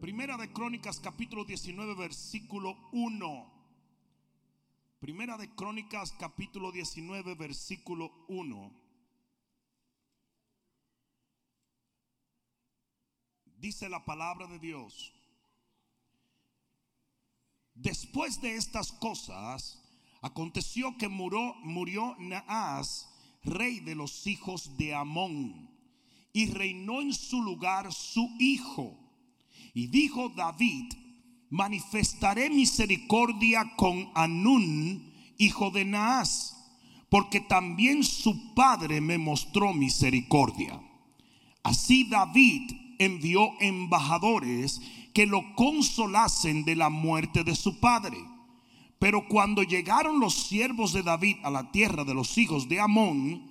Primera de Crónicas capítulo 19 versículo 1. Primera de Crónicas capítulo 19 versículo 1. Dice la palabra de Dios. Después de estas cosas, aconteció que murió, murió Naas, rey de los hijos de Amón, y reinó en su lugar su hijo. Y dijo David, manifestaré misericordia con Anún, hijo de Naas, porque también su padre me mostró misericordia. Así David envió embajadores que lo consolasen de la muerte de su padre. Pero cuando llegaron los siervos de David a la tierra de los hijos de Amón,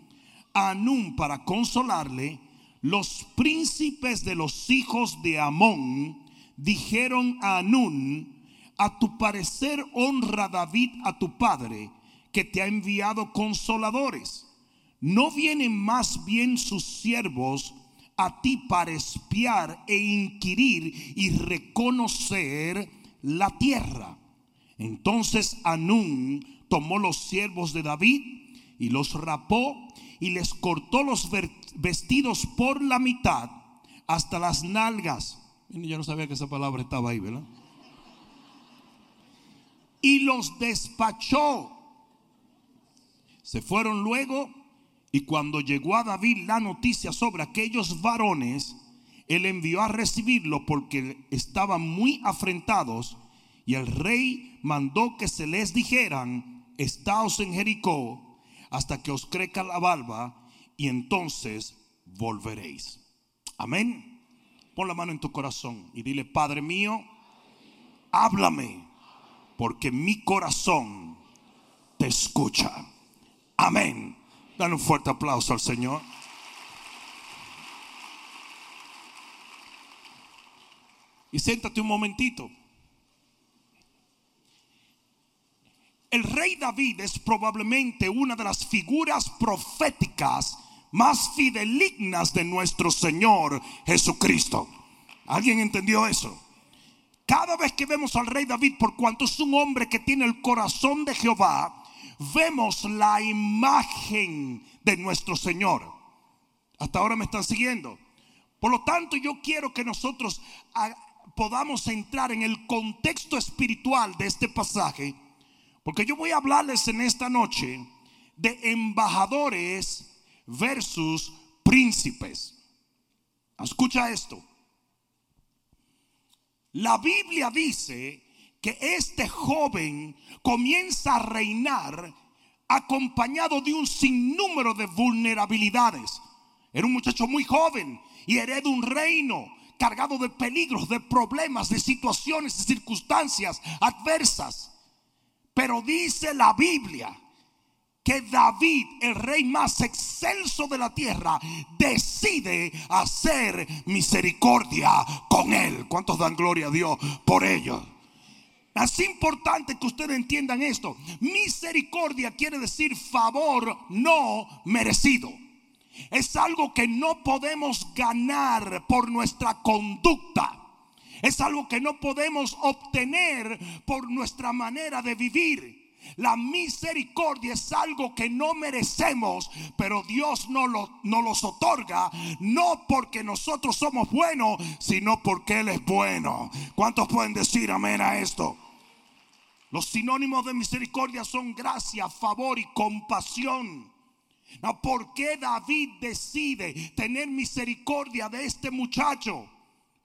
a Anún para consolarle, los príncipes de los hijos de Amón dijeron a Anún, a tu parecer honra David a tu padre, que te ha enviado consoladores. ¿No vienen más bien sus siervos a ti para espiar e inquirir y reconocer la tierra? Entonces Anún tomó los siervos de David y los rapó y les cortó los vestidos por la mitad hasta las nalgas. Yo no sabía que esa palabra estaba ahí, ¿verdad? Y los despachó. Se fueron luego y cuando llegó a David la noticia sobre aquellos varones, él envió a recibirlo porque estaban muy afrentados y el rey mandó que se les dijeran, estaos en Jericó hasta que os crezca la barba y entonces volveréis. Amén. Pon la mano en tu corazón y dile, Padre mío, háblame, porque mi corazón te escucha. Amén. Dan un fuerte aplauso al Señor. Y siéntate un momentito. El rey David es probablemente una de las figuras proféticas más fidelignas de nuestro Señor Jesucristo. ¿Alguien entendió eso? Cada vez que vemos al rey David, por cuanto es un hombre que tiene el corazón de Jehová, vemos la imagen de nuestro Señor. Hasta ahora me están siguiendo. Por lo tanto, yo quiero que nosotros podamos entrar en el contexto espiritual de este pasaje porque yo voy a hablarles en esta noche de embajadores versus príncipes. Escucha esto. La Biblia dice que este joven comienza a reinar acompañado de un sinnúmero de vulnerabilidades. Era un muchacho muy joven y hereda un reino cargado de peligros, de problemas, de situaciones, de circunstancias adversas. Pero dice la Biblia que David, el rey más excelso de la tierra, decide hacer misericordia con él. ¿Cuántos dan gloria a Dios por ello? Es importante que ustedes entiendan esto. Misericordia quiere decir favor no merecido. Es algo que no podemos ganar por nuestra conducta. Es algo que no podemos obtener por nuestra manera de vivir. La misericordia es algo que no merecemos, pero Dios no lo, nos los otorga, no porque nosotros somos buenos, sino porque Él es bueno. ¿Cuántos pueden decir amén a esto? Los sinónimos de misericordia son gracia, favor y compasión. ¿Por qué David decide tener misericordia de este muchacho?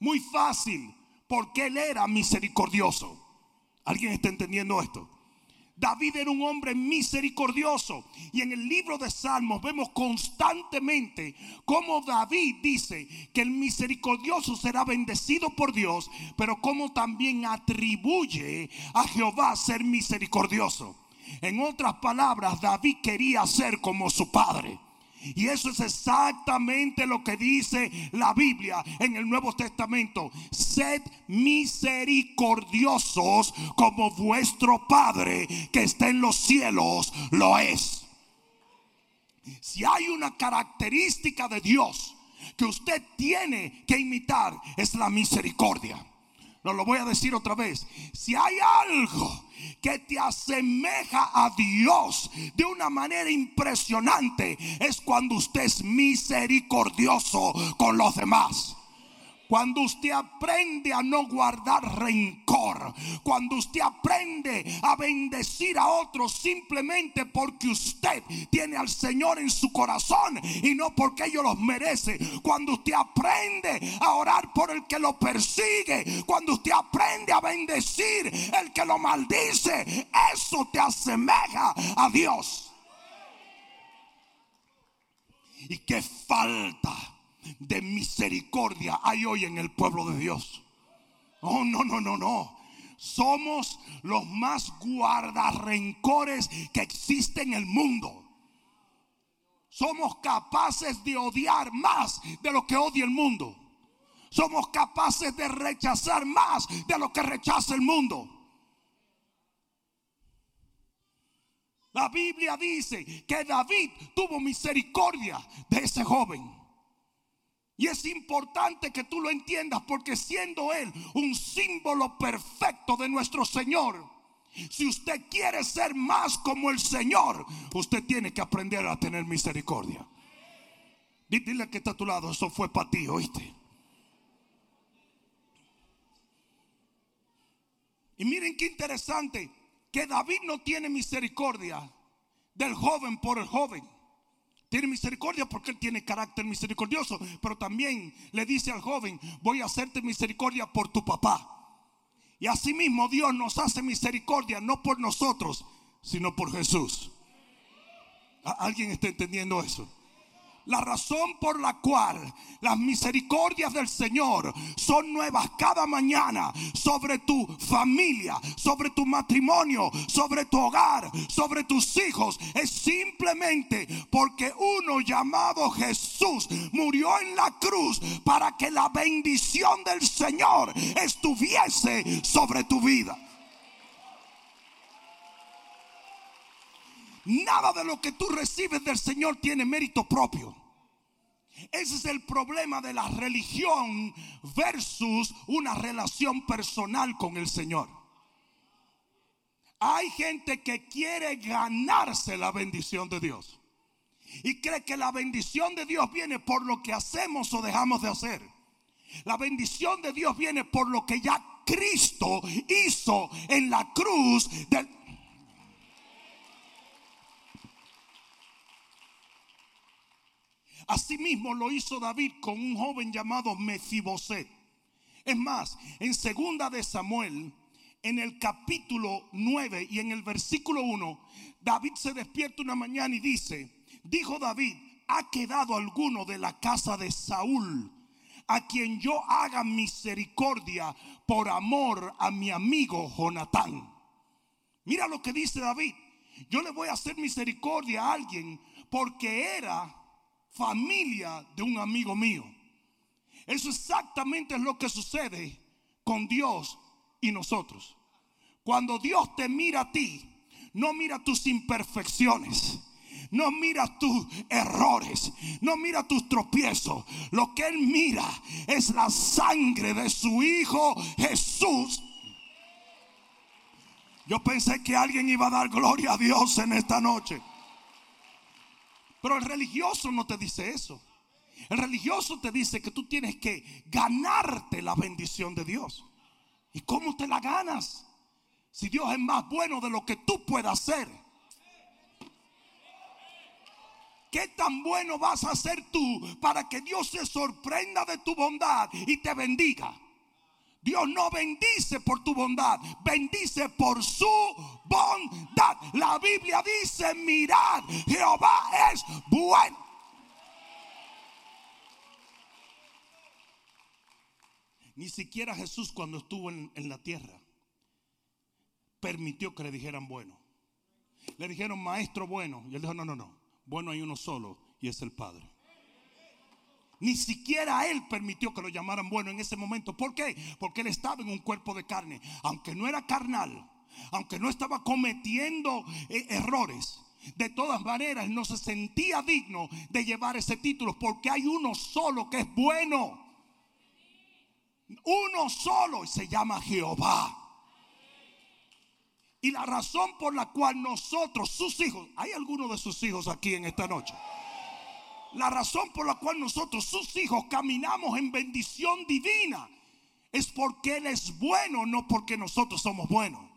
Muy fácil porque él era misericordioso. ¿Alguien está entendiendo esto? David era un hombre misericordioso. Y en el libro de Salmos vemos constantemente cómo David dice que el misericordioso será bendecido por Dios, pero como también atribuye a Jehová ser misericordioso. En otras palabras, David quería ser como su padre. Y eso es exactamente lo que dice la Biblia en el Nuevo Testamento. Sed misericordiosos como vuestro Padre que está en los cielos lo es. Si hay una característica de Dios que usted tiene que imitar es la misericordia. No lo voy a decir otra vez. Si hay algo que te asemeja a Dios de una manera impresionante, es cuando usted es misericordioso con los demás. Cuando usted aprende a no guardar rencor. Cuando usted aprende a bendecir a otros simplemente porque usted tiene al Señor en su corazón y no porque ellos los merece. Cuando usted aprende a orar por el que lo persigue. Cuando usted aprende a bendecir el que lo maldice. Eso te asemeja a Dios. Y qué falta de misericordia hay hoy en el pueblo de Dios. Oh, no, no, no, no. Somos los más guardarrencores que existen en el mundo. Somos capaces de odiar más de lo que odia el mundo. Somos capaces de rechazar más de lo que rechaza el mundo. La Biblia dice que David tuvo misericordia de ese joven. Y es importante que tú lo entiendas porque siendo Él un símbolo perfecto de nuestro Señor, si usted quiere ser más como el Señor, usted tiene que aprender a tener misericordia. Dile que está a tu lado, eso fue para ti, oíste. Y miren qué interesante que David no tiene misericordia del joven por el joven. Tiene misericordia porque él tiene carácter misericordioso. Pero también le dice al joven, voy a hacerte misericordia por tu papá. Y asimismo Dios nos hace misericordia no por nosotros, sino por Jesús. ¿Alguien está entendiendo eso? La razón por la cual las misericordias del Señor son nuevas cada mañana sobre tu familia, sobre tu matrimonio, sobre tu hogar, sobre tus hijos, es simplemente porque uno llamado Jesús murió en la cruz para que la bendición del Señor estuviese sobre tu vida. Nada de lo que tú recibes del Señor tiene mérito propio. Ese es el problema de la religión versus una relación personal con el Señor. Hay gente que quiere ganarse la bendición de Dios. Y cree que la bendición de Dios viene por lo que hacemos o dejamos de hacer. La bendición de Dios viene por lo que ya Cristo hizo en la cruz del, Asimismo lo hizo David con un joven llamado Mefiboset. Es más, en segunda de Samuel, en el capítulo 9 y en el versículo 1, David se despierta una mañana y dice, dijo David, ha quedado alguno de la casa de Saúl a quien yo haga misericordia por amor a mi amigo Jonatán. Mira lo que dice David. Yo le voy a hacer misericordia a alguien porque era familia de un amigo mío. Eso exactamente es lo que sucede con Dios y nosotros. Cuando Dios te mira a ti, no mira tus imperfecciones. No mira tus errores, no mira tus tropiezos. Lo que Él mira es la sangre de su Hijo Jesús. Yo pensé que alguien iba a dar gloria a Dios en esta noche. Pero el religioso no te dice eso. El religioso te dice que tú tienes que ganarte la bendición de Dios. ¿Y cómo te la ganas? Si Dios es más bueno de lo que tú puedas hacer. ¿Qué tan bueno vas a ser tú para que Dios se sorprenda de tu bondad y te bendiga? Dios no bendice por tu bondad, bendice por su bondad. La Biblia dice, mirad, Jehová es bueno. Ni siquiera Jesús cuando estuvo en, la tierra permitió que le dijeran bueno. Le dijeron maestro bueno. Y él dijo, no, no, no. Bueno hay uno solo y es el Padre. Ni siquiera él permitió que lo llamaran bueno en ese momento. ¿Por qué? Porque él estaba en un cuerpo de carne. Aunque no era carnal, aunque no estaba cometiendo eh, errores, de todas maneras no se sentía digno de llevar ese título porque hay uno solo que es bueno. uno solo y se llama Jehová. Y la razón por la cual nosotros, sus hijos, ¿hay alguno de sus hijos aquí en esta noche? La razón por la cual nosotros, sus hijos, caminamos en bendición divina es porque Él es bueno, no porque nosotros somos buenos.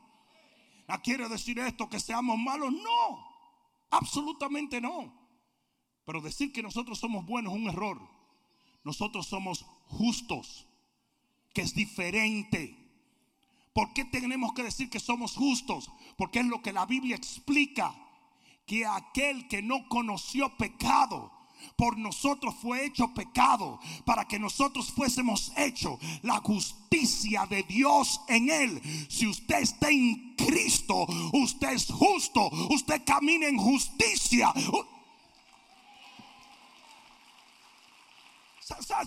¿No quiere decir esto que seamos malos? No, absolutamente no. Pero decir que nosotros somos buenos es un error. Nosotros somos justos, que es diferente. ¿Por qué tenemos que decir que somos justos? Porque es lo que la Biblia explica. Que aquel que no conoció pecado, por nosotros fue hecho pecado, para que nosotros fuésemos hecho la justicia de Dios en él. Si usted está en Cristo, usted es justo, usted camina en justicia.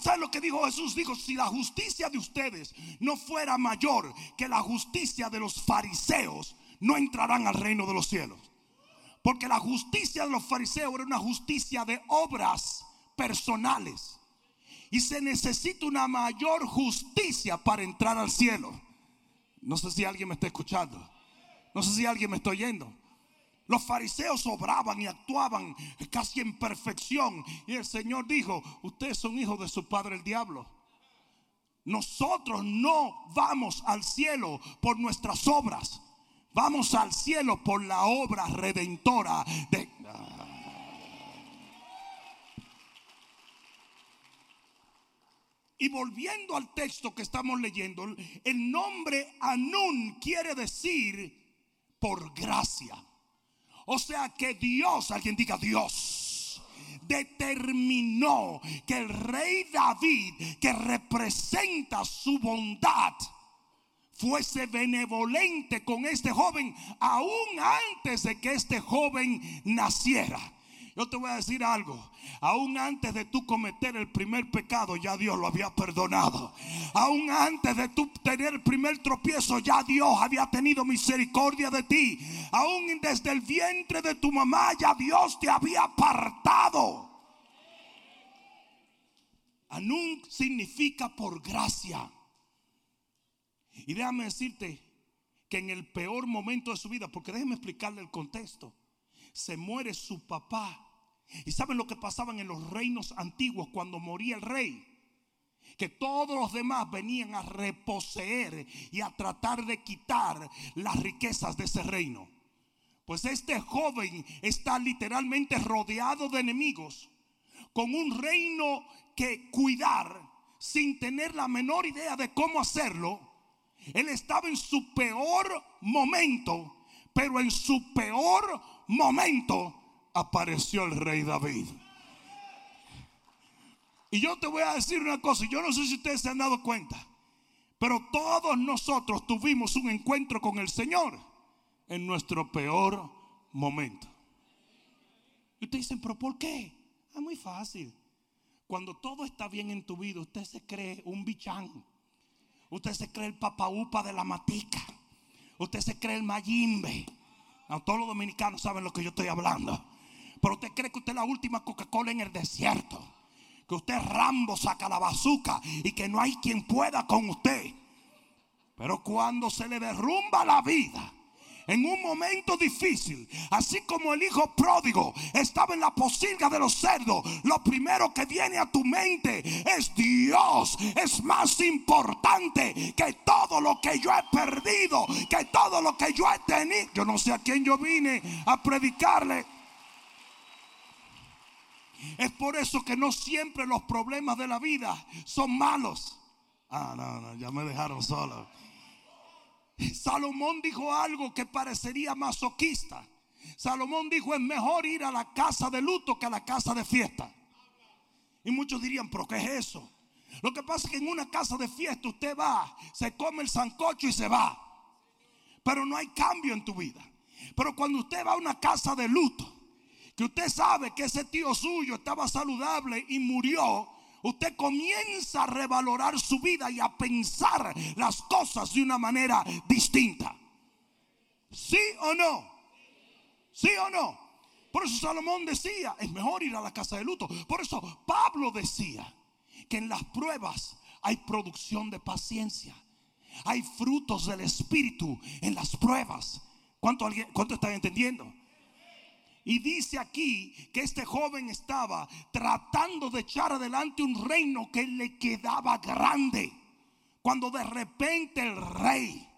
¿Sabe lo que dijo Jesús? Dijo, si la justicia de ustedes no fuera mayor que la justicia de los fariseos, no entrarán al reino de los cielos. Porque la justicia de los fariseos era una justicia de obras personales. Y se necesita una mayor justicia para entrar al cielo. No sé si alguien me está escuchando. No sé si alguien me está oyendo. Los fariseos obraban y actuaban casi en perfección. Y el Señor dijo, ustedes son hijos de su padre el diablo. Nosotros no vamos al cielo por nuestras obras. Vamos al cielo por la obra redentora de... Y volviendo al texto que estamos leyendo, el nombre Anún quiere decir por gracia. O sea que Dios, alguien diga Dios, determinó que el rey David, que representa su bondad, fuese benevolente con este joven aún antes de que este joven naciera. Yo te voy a decir algo. Aún antes de tú cometer el primer pecado, ya Dios lo había perdonado. Aún antes de tú tener el primer tropiezo, ya Dios había tenido misericordia de ti. Aún desde el vientre de tu mamá, ya Dios te había apartado. Anun significa por gracia. Y déjame decirte que en el peor momento de su vida, porque déjeme explicarle el contexto, se muere su papá ¿Y saben lo que pasaban en los reinos antiguos cuando moría el rey? Que todos los demás venían a reposeer y a tratar de quitar las riquezas de ese reino. Pues este joven está literalmente rodeado de enemigos, con un reino que cuidar sin tener la menor idea de cómo hacerlo. Él estaba en su peor momento, pero en su peor momento apareció el rey David. Y yo te voy a decir una cosa, yo no sé si ustedes se han dado cuenta, pero todos nosotros tuvimos un encuentro con el Señor en nuestro peor momento. Y ustedes dicen, pero ¿por qué? Es muy fácil. Cuando todo está bien en tu vida, usted se cree un bichán. Usted se cree el papaupa de la matica. Usted se cree el mayimbe. todos los dominicanos saben lo que yo estoy hablando. Pero usted cree que usted es la última Coca-Cola en el desierto. Que usted Rambo saca la bazuca y que no hay quien pueda con usted. Pero cuando se le derrumba la vida, en un momento difícil, así como el hijo pródigo estaba en la posilga de los cerdos, lo primero que viene a tu mente es Dios es más importante que todo lo que yo he perdido, que todo lo que yo he tenido. Yo no sé a quién yo vine a predicarle. Es por eso que no siempre los problemas de la vida son malos. Ah, no, no, ya me dejaron solo. Salomón dijo algo que parecería masoquista. Salomón dijo, es mejor ir a la casa de luto que a la casa de fiesta. Y muchos dirían, pero ¿qué es eso? Lo que pasa es que en una casa de fiesta usted va, se come el sancocho y se va. Pero no hay cambio en tu vida. Pero cuando usted va a una casa de luto, que usted sabe que ese tío suyo estaba saludable y murió, usted comienza a revalorar su vida y a pensar las cosas de una manera distinta. ¿Sí o no? ¿Sí o no? Por eso Salomón decía, es mejor ir a la casa de luto. Por eso Pablo decía que en las pruebas hay producción de paciencia. Hay frutos del Espíritu en las pruebas. ¿Cuánto, alguien, cuánto están entendiendo? Y dice aquí que este joven estaba tratando de echar adelante un reino que le quedaba grande. Cuando de repente el rey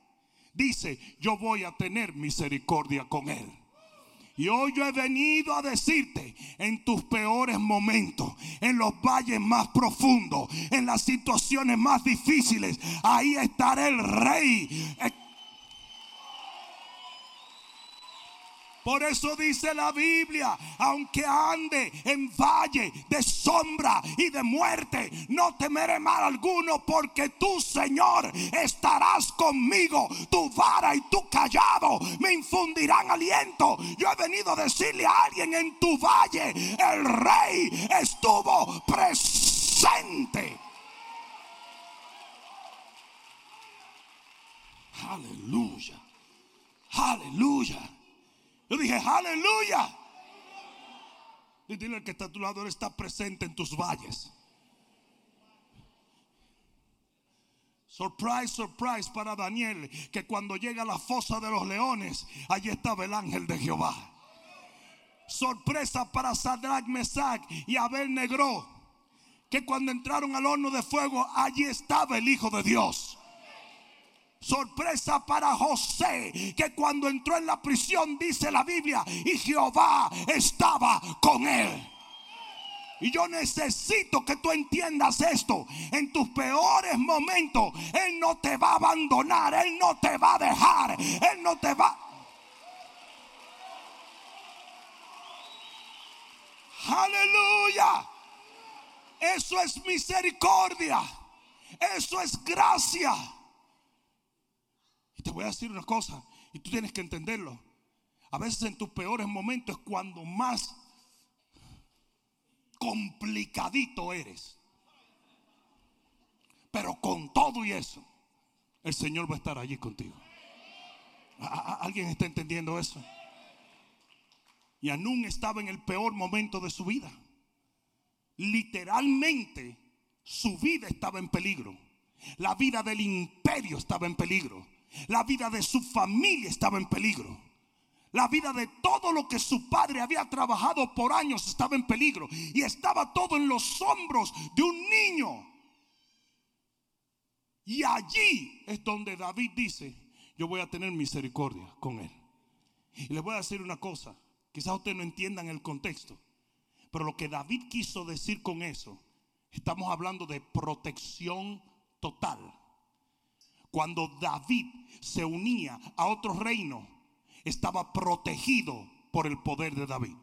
dice, yo voy a tener misericordia con él. Y hoy yo he venido a decirte, en tus peores momentos, en los valles más profundos, en las situaciones más difíciles, ahí estará el rey Por eso dice la Biblia, aunque ande en valle de sombra y de muerte, no temeré mal alguno porque tú, Señor, estarás conmigo. Tu vara y tu callado me infundirán aliento. Yo he venido a decirle a alguien en tu valle, el rey estuvo presente. Aleluya. Aleluya. Yo dije, aleluya. Y dile que está a tu lado, Él está presente en tus valles. Surprise, surprise para Daniel, que cuando llega a la fosa de los leones, allí estaba el ángel de Jehová. Sorpresa para Sadrach, Mesach y Abel Negro, que cuando entraron al horno de fuego, allí estaba el Hijo de Dios. Sorpresa para José, que cuando entró en la prisión, dice la Biblia, y Jehová estaba con él. Y yo necesito que tú entiendas esto. En tus peores momentos, Él no te va a abandonar, Él no te va a dejar, Él no te va... Aleluya. Eso es misericordia. Eso es gracia te voy a decir una cosa y tú tienes que entenderlo. A veces en tus peores momentos es cuando más complicadito eres. Pero con todo y eso, el Señor va a estar allí contigo. ¿Alguien está entendiendo eso? Y Anún estaba en el peor momento de su vida. Literalmente, su vida estaba en peligro. La vida del imperio estaba en peligro. La vida de su familia estaba en peligro. La vida de todo lo que su padre había trabajado por años estaba en peligro. Y estaba todo en los hombros de un niño. Y allí es donde David dice, yo voy a tener misericordia con él. Y les voy a decir una cosa, quizás ustedes no entiendan el contexto, pero lo que David quiso decir con eso, estamos hablando de protección total. Cuando David se unía a otro reino, estaba protegido por el poder de David.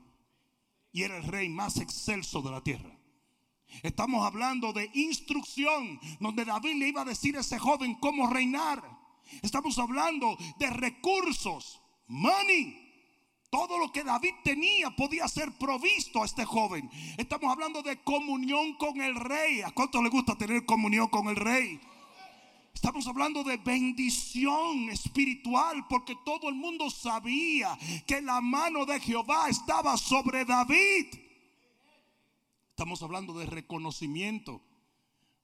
Y era el rey más excelso de la tierra. Estamos hablando de instrucción, donde David le iba a decir a ese joven cómo reinar. Estamos hablando de recursos, money. Todo lo que David tenía podía ser provisto a este joven. Estamos hablando de comunión con el rey. ¿A cuánto le gusta tener comunión con el rey? Estamos hablando de bendición espiritual porque todo el mundo sabía que la mano de Jehová estaba sobre David. Estamos hablando de reconocimiento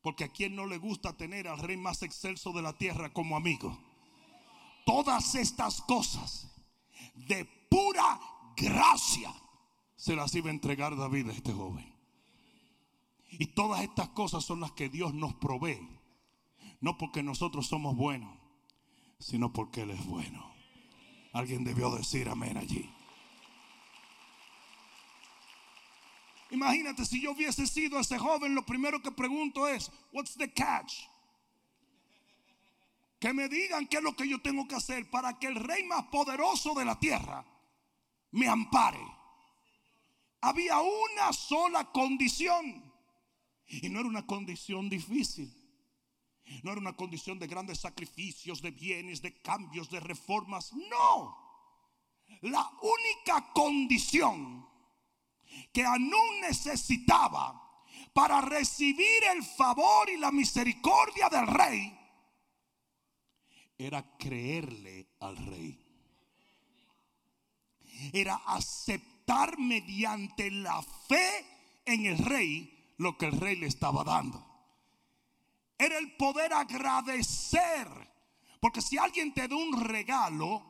porque a quien no le gusta tener al rey más excelso de la tierra como amigo. Todas estas cosas de pura gracia se las iba a entregar David a este joven. Y todas estas cosas son las que Dios nos provee no porque nosotros somos buenos, sino porque Él es bueno. Alguien debió decir amén allí. Imagínate si yo hubiese sido ese joven, lo primero que pregunto es, what's the catch? Que me digan qué es lo que yo tengo que hacer para que el rey más poderoso de la tierra me ampare. Había una sola condición y no era una condición difícil. No era una condición de grandes sacrificios, de bienes, de cambios, de reformas. No. La única condición que Anún necesitaba para recibir el favor y la misericordia del rey era creerle al rey. Era aceptar mediante la fe en el rey lo que el rey le estaba dando. Era el poder agradecer. Porque si alguien te da un regalo,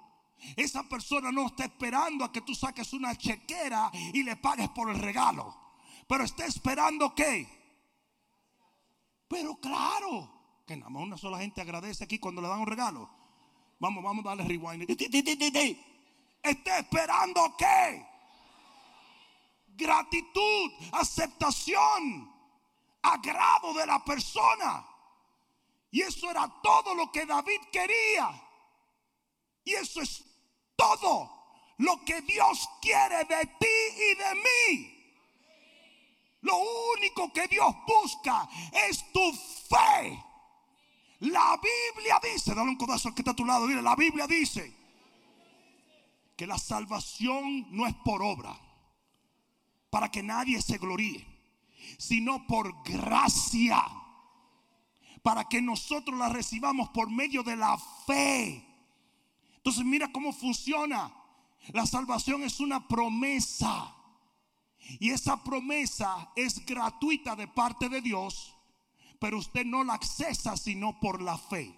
esa persona no está esperando a que tú saques una chequera y le pagues por el regalo. Pero está esperando que. Pero claro, que nada más una sola gente agradece aquí cuando le dan un regalo. Vamos, vamos a darle rewind. Está esperando que. Gratitud, aceptación, agrado de la persona. Y eso era todo lo que David quería. Y eso es todo lo que Dios quiere de ti y de mí. Lo único que Dios busca es tu fe. La Biblia dice, dale un codazo al que está a tu lado, dile, la Biblia dice que la salvación no es por obra, para que nadie se gloríe, sino por gracia para que nosotros la recibamos por medio de la fe. Entonces mira cómo funciona. La salvación es una promesa. Y esa promesa es gratuita de parte de Dios, pero usted no la accesa sino por la fe.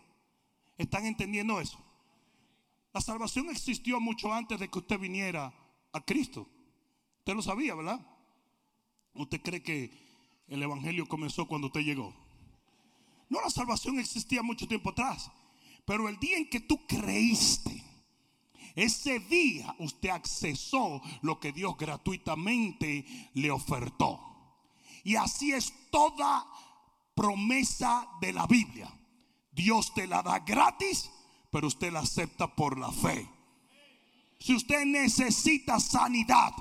¿Están entendiendo eso? La salvación existió mucho antes de que usted viniera a Cristo. Usted lo sabía, ¿verdad? ¿Usted cree que el Evangelio comenzó cuando usted llegó? No, la salvación existía mucho tiempo atrás. Pero el día en que tú creíste, ese día usted accesó lo que Dios gratuitamente le ofertó. Y así es toda promesa de la Biblia. Dios te la da gratis, pero usted la acepta por la fe. Si usted necesita sanidad,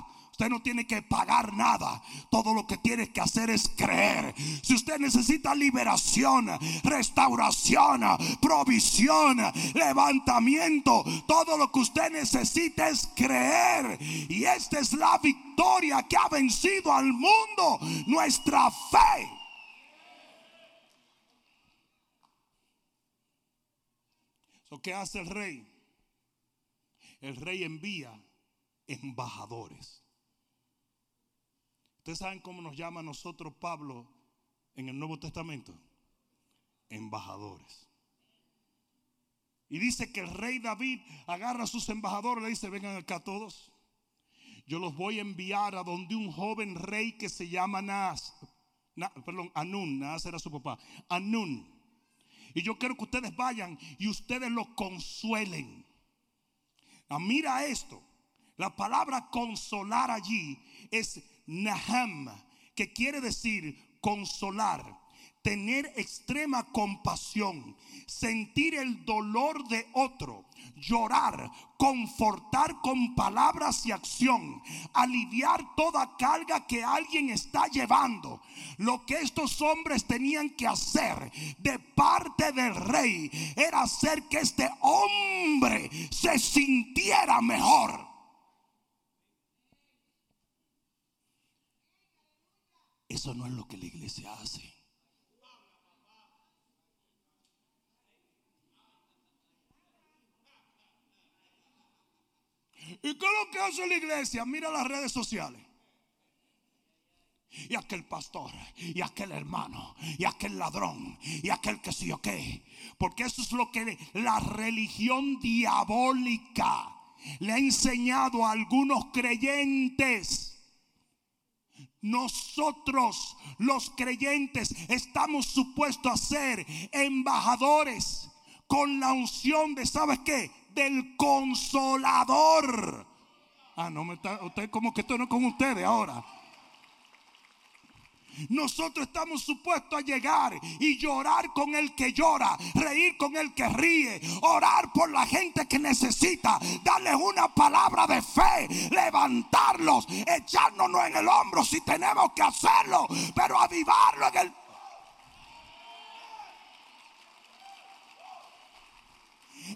Usted no tiene que pagar nada. Todo lo que tiene que hacer es creer. Si usted necesita liberación, restauración, provisión, levantamiento, todo lo que usted necesita es creer. Y esta es la victoria que ha vencido al mundo. Nuestra fe. ¿Qué hace el rey? El rey envía embajadores. Ustedes saben cómo nos llama a nosotros Pablo en el Nuevo Testamento. Embajadores. Y dice que el rey David agarra a sus embajadores y le dice, vengan acá todos. Yo los voy a enviar a donde un joven rey que se llama Naas. perdón, Anún. Naas era su papá. Anún. Y yo quiero que ustedes vayan y ustedes lo consuelen. Ah, mira esto. La palabra consolar allí es Naham, que quiere decir consolar, tener extrema compasión, sentir el dolor de otro, llorar, confortar con palabras y acción, aliviar toda carga que alguien está llevando. Lo que estos hombres tenían que hacer de parte del rey era hacer que este hombre se sintiera mejor. Eso no es lo que la iglesia hace. ¿Y qué es lo que hace la iglesia? Mira las redes sociales. Y aquel pastor, y aquel hermano, y aquel ladrón, y aquel que sí o qué. Porque eso es lo que la religión diabólica le ha enseñado a algunos creyentes. Nosotros, los creyentes, estamos supuestos a ser embajadores con la unción de, ¿sabes qué? Del consolador. Ah, no me está, usted como que estoy no con ustedes ahora. Nosotros estamos supuestos a llegar y llorar con el que llora, reír con el que ríe, orar por la gente que necesita, darles una palabra de fe, levantarlos, echárnoslo en el hombro si tenemos que hacerlo, pero avivarlo en el...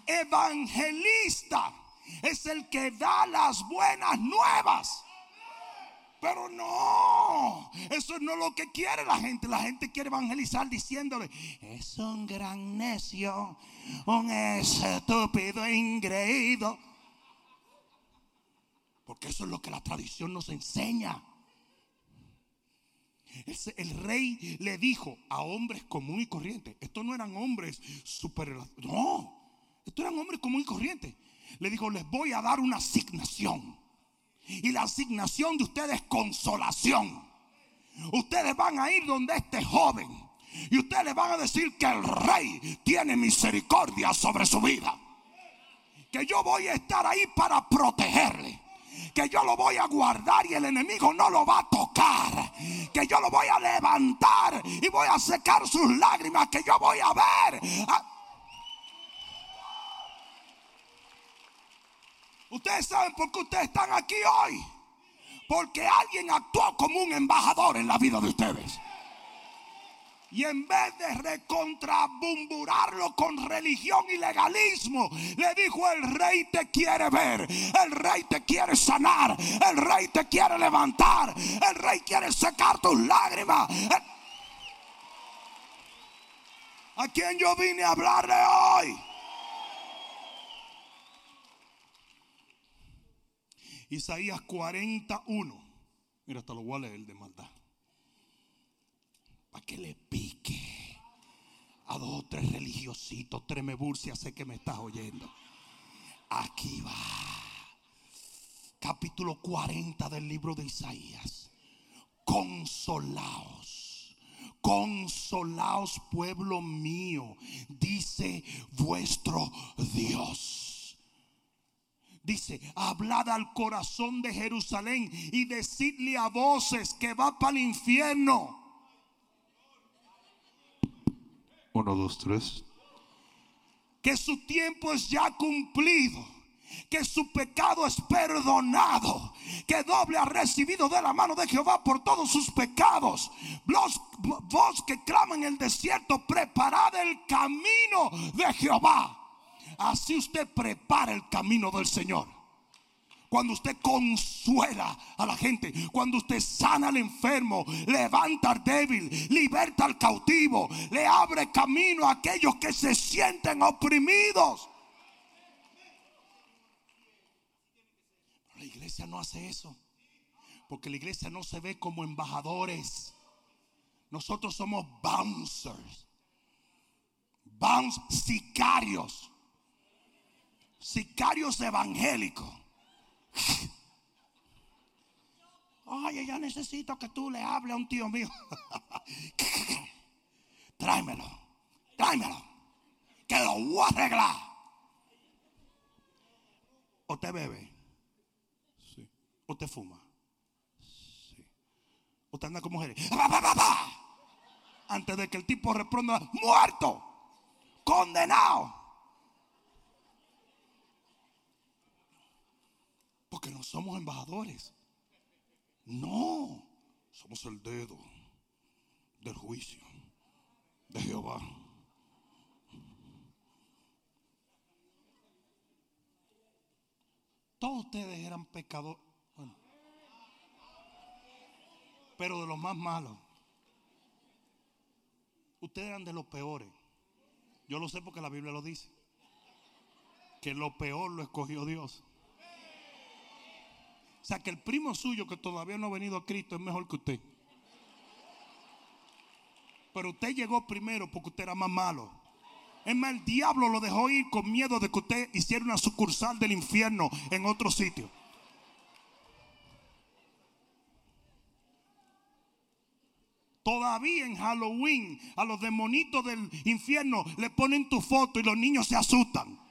Evangelista es el que da las buenas nuevas. Pero no, eso no es lo que quiere la gente. La gente quiere evangelizar diciéndole, es un gran necio, un estúpido ingreído. Porque eso es lo que la tradición nos enseña. El rey le dijo a hombres común y corrientes. Estos no eran hombres super. No, estos eran hombres común y corrientes. Le dijo: Les voy a dar una asignación. Y la asignación de ustedes es consolación. Ustedes van a ir donde este joven. Y ustedes van a decir que el rey tiene misericordia sobre su vida. Que yo voy a estar ahí para protegerle. Que yo lo voy a guardar y el enemigo no lo va a tocar. Que yo lo voy a levantar y voy a secar sus lágrimas. Que yo voy a ver. Ustedes saben por qué ustedes están aquí hoy. Porque alguien actuó como un embajador en la vida de ustedes. Y en vez de recontrabumburarlo con religión y legalismo, le dijo, el rey te quiere ver, el rey te quiere sanar, el rey te quiere levantar, el rey quiere secar tus lágrimas. ¿A quién yo vine a hablarle hoy? Isaías 41. Mira, hasta lo voy a leer de maldad. Para que le pique a dos o tres religiositos, tremeburcia, sé que me estás oyendo. Aquí va. Capítulo 40 del libro de Isaías. Consolaos. Consolaos, pueblo mío, dice vuestro Dios. Dice, hablad al corazón de Jerusalén y decidle a voces que va para el infierno. Uno, dos, tres. Que su tiempo es ya cumplido. Que su pecado es perdonado. Que doble ha recibido de la mano de Jehová por todos sus pecados. Vos, vos que claman en el desierto, preparad el camino de Jehová. Así usted prepara el camino del Señor. Cuando usted consuela a la gente, cuando usted sana al enfermo, levanta al débil, liberta al cautivo, le abre camino a aquellos que se sienten oprimidos. Pero la iglesia no hace eso, porque la iglesia no se ve como embajadores. Nosotros somos bouncers, bounce sicarios, sicarios evangélicos. Oye, yo necesito que tú le hables a un tío mío. tráemelo, tráemelo, que lo voy a arreglar. ¿O te bebe? Sí. ¿O te fuma? Sí. ¿O te anda con mujeres? Antes de que el tipo responda, muerto, condenado. Porque no somos embajadores. No, somos el dedo del juicio de Jehová. Todos ustedes eran pecadores. Pero de los más malos. Ustedes eran de los peores. Yo lo sé porque la Biblia lo dice. Que lo peor lo escogió Dios. O sea que el primo suyo que todavía no ha venido a Cristo es mejor que usted. Pero usted llegó primero porque usted era más malo. Es más, el diablo lo dejó ir con miedo de que usted hiciera una sucursal del infierno en otro sitio. Todavía en Halloween a los demonitos del infierno le ponen tu foto y los niños se asustan.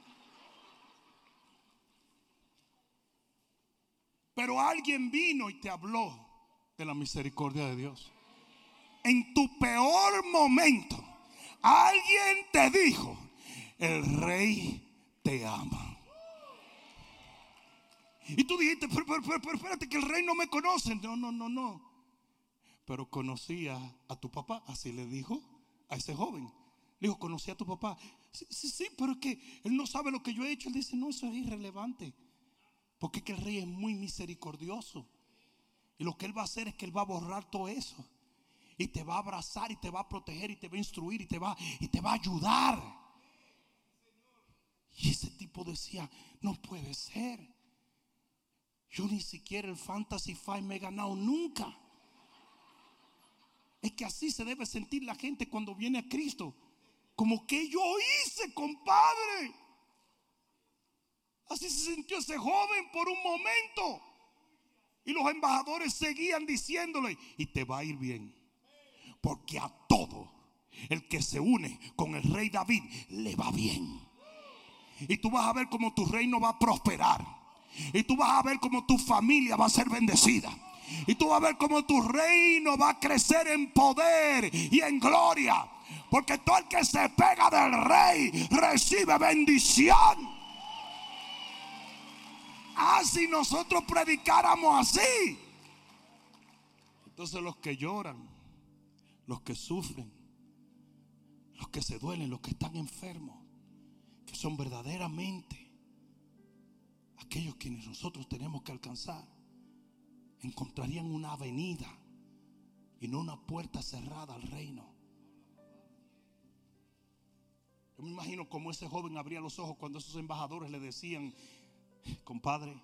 Pero alguien vino y te habló de la misericordia de Dios. En tu peor momento, alguien te dijo, el rey te ama. Y tú dijiste, pero, pero, pero, espérate que el rey no me conoce. No, no, no, no. Pero conocía a tu papá, así le dijo a ese joven. Le dijo, conocí a tu papá. Sí, sí, sí, pero es que él no sabe lo que yo he hecho. Él dice, no, eso es irrelevante. Porque es que el rey es muy misericordioso. Y lo que él va a hacer es que él va a borrar todo eso. Y te va a abrazar y te va a proteger y te va a instruir y te va, y te va a ayudar. Y ese tipo decía, no puede ser. Yo ni siquiera el Fantasy Five me he ganado nunca. Es que así se debe sentir la gente cuando viene a Cristo. Como que yo hice, compadre. Así se sintió ese joven por un momento. Y los embajadores seguían diciéndole, y te va a ir bien. Porque a todo el que se une con el rey David le va bien. Y tú vas a ver cómo tu reino va a prosperar. Y tú vas a ver cómo tu familia va a ser bendecida. Y tú vas a ver cómo tu reino va a crecer en poder y en gloria. Porque todo el que se pega del rey recibe bendición. Ah, si nosotros predicáramos así. Entonces los que lloran, los que sufren, los que se duelen, los que están enfermos, que son verdaderamente aquellos quienes nosotros tenemos que alcanzar, encontrarían una avenida y no una puerta cerrada al reino. Yo me imagino como ese joven abría los ojos cuando esos embajadores le decían, compadre,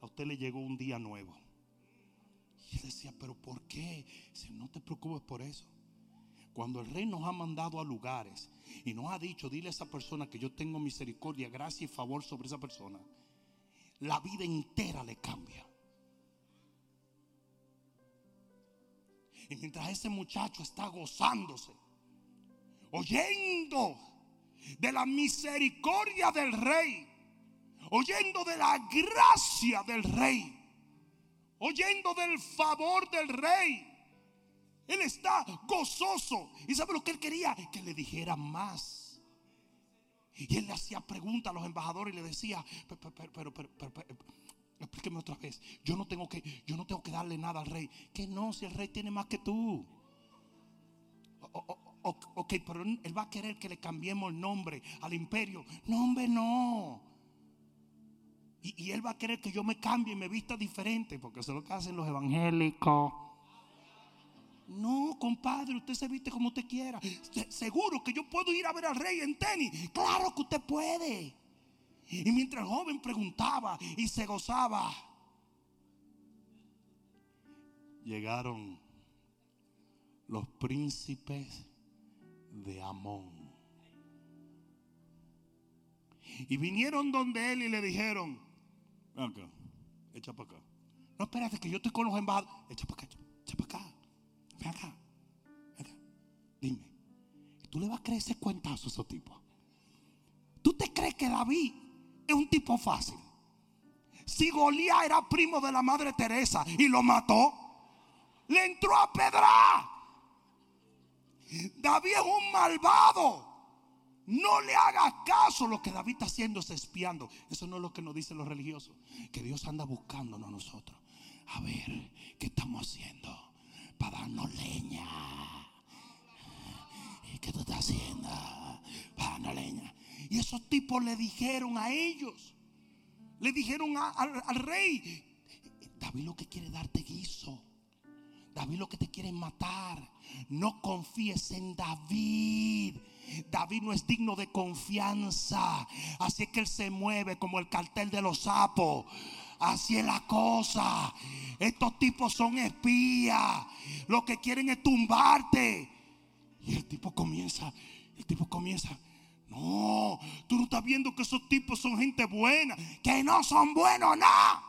a usted le llegó un día nuevo. Y él decía, pero ¿por qué? Si no te preocupes por eso. Cuando el rey nos ha mandado a lugares y nos ha dicho, dile a esa persona que yo tengo misericordia, gracia y favor sobre esa persona, la vida entera le cambia. Y mientras ese muchacho está gozándose, oyendo de la misericordia del rey, oyendo de la gracia del rey, oyendo del favor del rey. Él está gozoso. ¿Y sabe lo que él quería? Que le dijera más. Y él le hacía preguntas a los embajadores y le decía, pero, pero, pero, pero, explíqueme otra vez. Yo no tengo que, yo no tengo que darle nada al rey. Que no, si el rey tiene más que tú. ok, pero él va a querer que le cambiemos el nombre al imperio. No, hombre, no. Y, él va a querer que yo me cambie y me vista diferente, porque eso es lo que hacen los evangélicos. No, compadre, usted se viste como usted quiera. Seguro que yo puedo ir a ver al rey en tenis. Claro que usted puede. Y mientras el joven preguntaba y se gozaba, llegaron los príncipes de Amón. Y vinieron donde él y le dijeron, ven acá, echa para acá. No, espérate, que yo estoy con los embajadores. Echa para acá, echa para acá. Ven acá, ven acá. Dime, ¿tú le vas a creer ese cuentazo a esos tipos? ¿Tú te crees que David es un tipo fácil. Si Goliat era primo de la madre Teresa y lo mató, le entró a pedra. David es un malvado. No le hagas caso. Lo que David está haciendo es espiando. Eso no es lo que nos dicen los religiosos. Que Dios anda buscándonos a nosotros. A ver, ¿qué estamos haciendo? Para darnos leña. ¿Qué tú estás haciendo? Para darnos leña. Y esos tipos le dijeron a ellos, le dijeron al rey, David lo que quiere darte guiso. David lo que te quiere matar. No confíes en David. David no es digno de confianza. Así es que él se mueve como el cartel de los sapos. Así es la cosa. Estos tipos son espías. Lo que quieren es tumbarte. Y el tipo comienza, el tipo comienza. No, tú no estás viendo que esos tipos son gente buena, que no son buenos nada.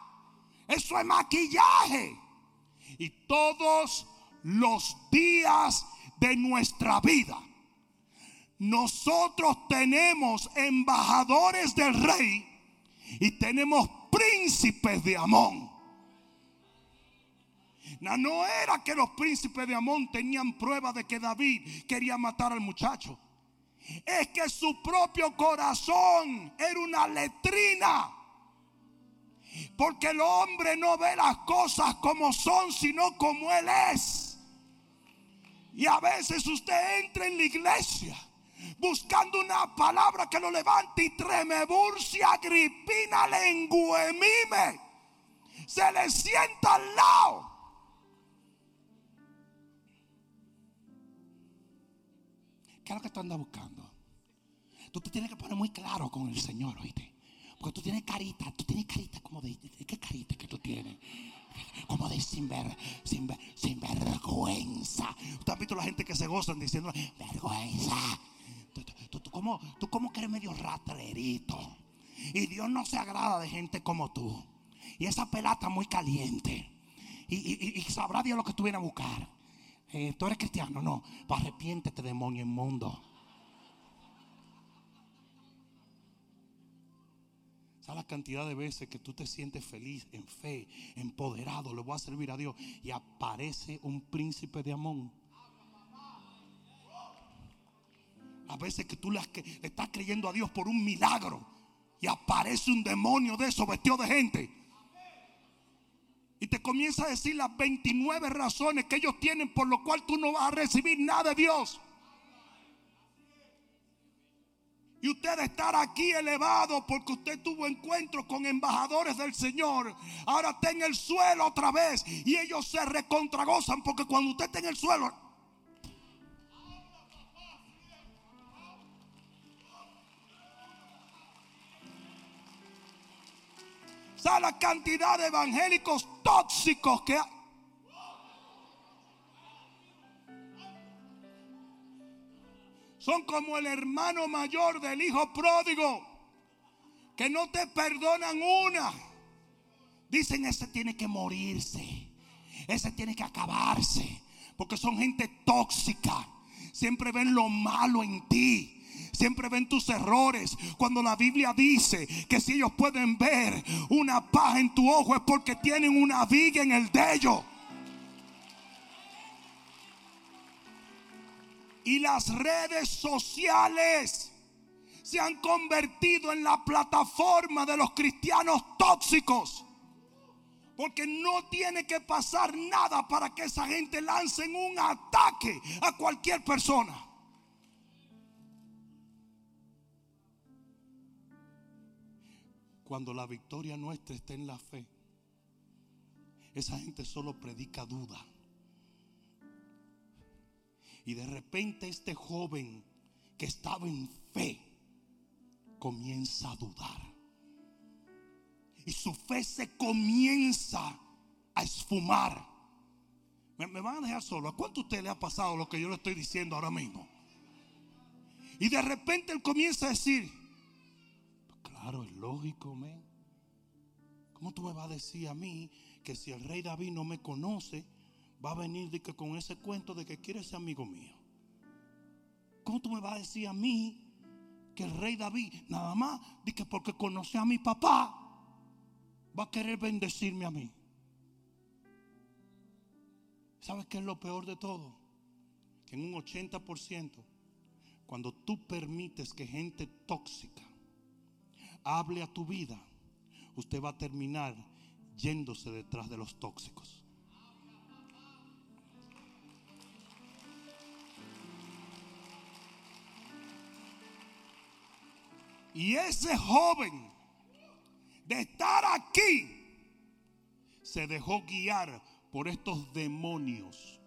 Eso es maquillaje. Y todos los días de nuestra vida, nosotros tenemos embajadores del rey y tenemos príncipes de Amón. No era que los príncipes de Amón tenían prueba de que David quería matar al muchacho es que su propio corazón era una letrina. Porque el hombre no ve las cosas como son, sino como Él es. Y a veces usted entra en la iglesia buscando una palabra que lo levante y tremeburcia, gripina, lenguemime. Se le sienta al lado. ¿Qué es lo que tú andas buscando? Tú te tienes que poner muy claro con el Señor, oíste. Porque tú tienes carita, tú tienes carita como de, ¿qué carita que tú tienes? como de sinver, sinver, sinvergüenza. ¿Usted ha visto la gente que se gozan diciendo vergüenza? Tú, tú, como, tú como que eres medio ratrerito. Y Dios no se agrada de gente como tú. Y esa pelata muy caliente. Y, y- sabrá Dios lo que tú vienes a buscar. Eh, tú eres cristiano, no. Pues arrepiéntete, demonio inmundo. ¿Sabes la cantidad de veces que tú te sientes feliz, en fe, empoderado, le voy a servir a Dios y aparece un príncipe de Amón? A veces que tú le, estás creyendo a Dios por un milagro y aparece un demonio de eso vestido de gente. Y te comienza a decir las 29 razones que ellos tienen por lo cual tú no vas a recibir nada de Dios. Y usted estar aquí elevado porque usted tuvo encuentros con embajadores del Señor. Ahora está en el suelo otra vez. Y ellos se recontragozan porque cuando usted está en el suelo. ¿Sabe la cantidad de evangélicos tóxicos que hay? Son como el hermano mayor del hijo pródigo, que no te perdonan una. Dicen, ese tiene que morirse, ese tiene que acabarse, porque son gente tóxica. Siempre ven lo malo en ti. Siempre ven tus errores. Cuando la Biblia dice que si ellos pueden ver una paja en tu ojo es porque tienen una viga en el de ellos. Y las redes sociales se han convertido en la plataforma de los cristianos tóxicos. Porque no tiene que pasar nada para que esa gente lancen un ataque a cualquier persona. Cuando la victoria nuestra está en la fe, esa gente solo predica duda. Y de repente este joven que estaba en fe comienza a dudar. Y su fe se comienza a esfumar. Me, van a dejar solo. ¿A cuánto a usted le ha pasado lo que yo le estoy diciendo ahora mismo? Y de repente él comienza a decir, claro, es lógico, men. ¿Cómo tú me vas a decir a mí que si el rey David no me conoce, va a venir de que con ese cuento de que quiere ser amigo mío? ¿Cómo tú me vas a decir a mí que el rey David, nada más, de que porque conoce a mi papá, va a querer bendecirme a mí? ¿Sabes qué es lo peor de todo? Que en un 80%, cuando tú permites que gente tóxica hable a tu vida, usted va a terminar yéndose detrás de los tóxicos. Y ese joven de estar aquí se dejó guiar por estos demonios.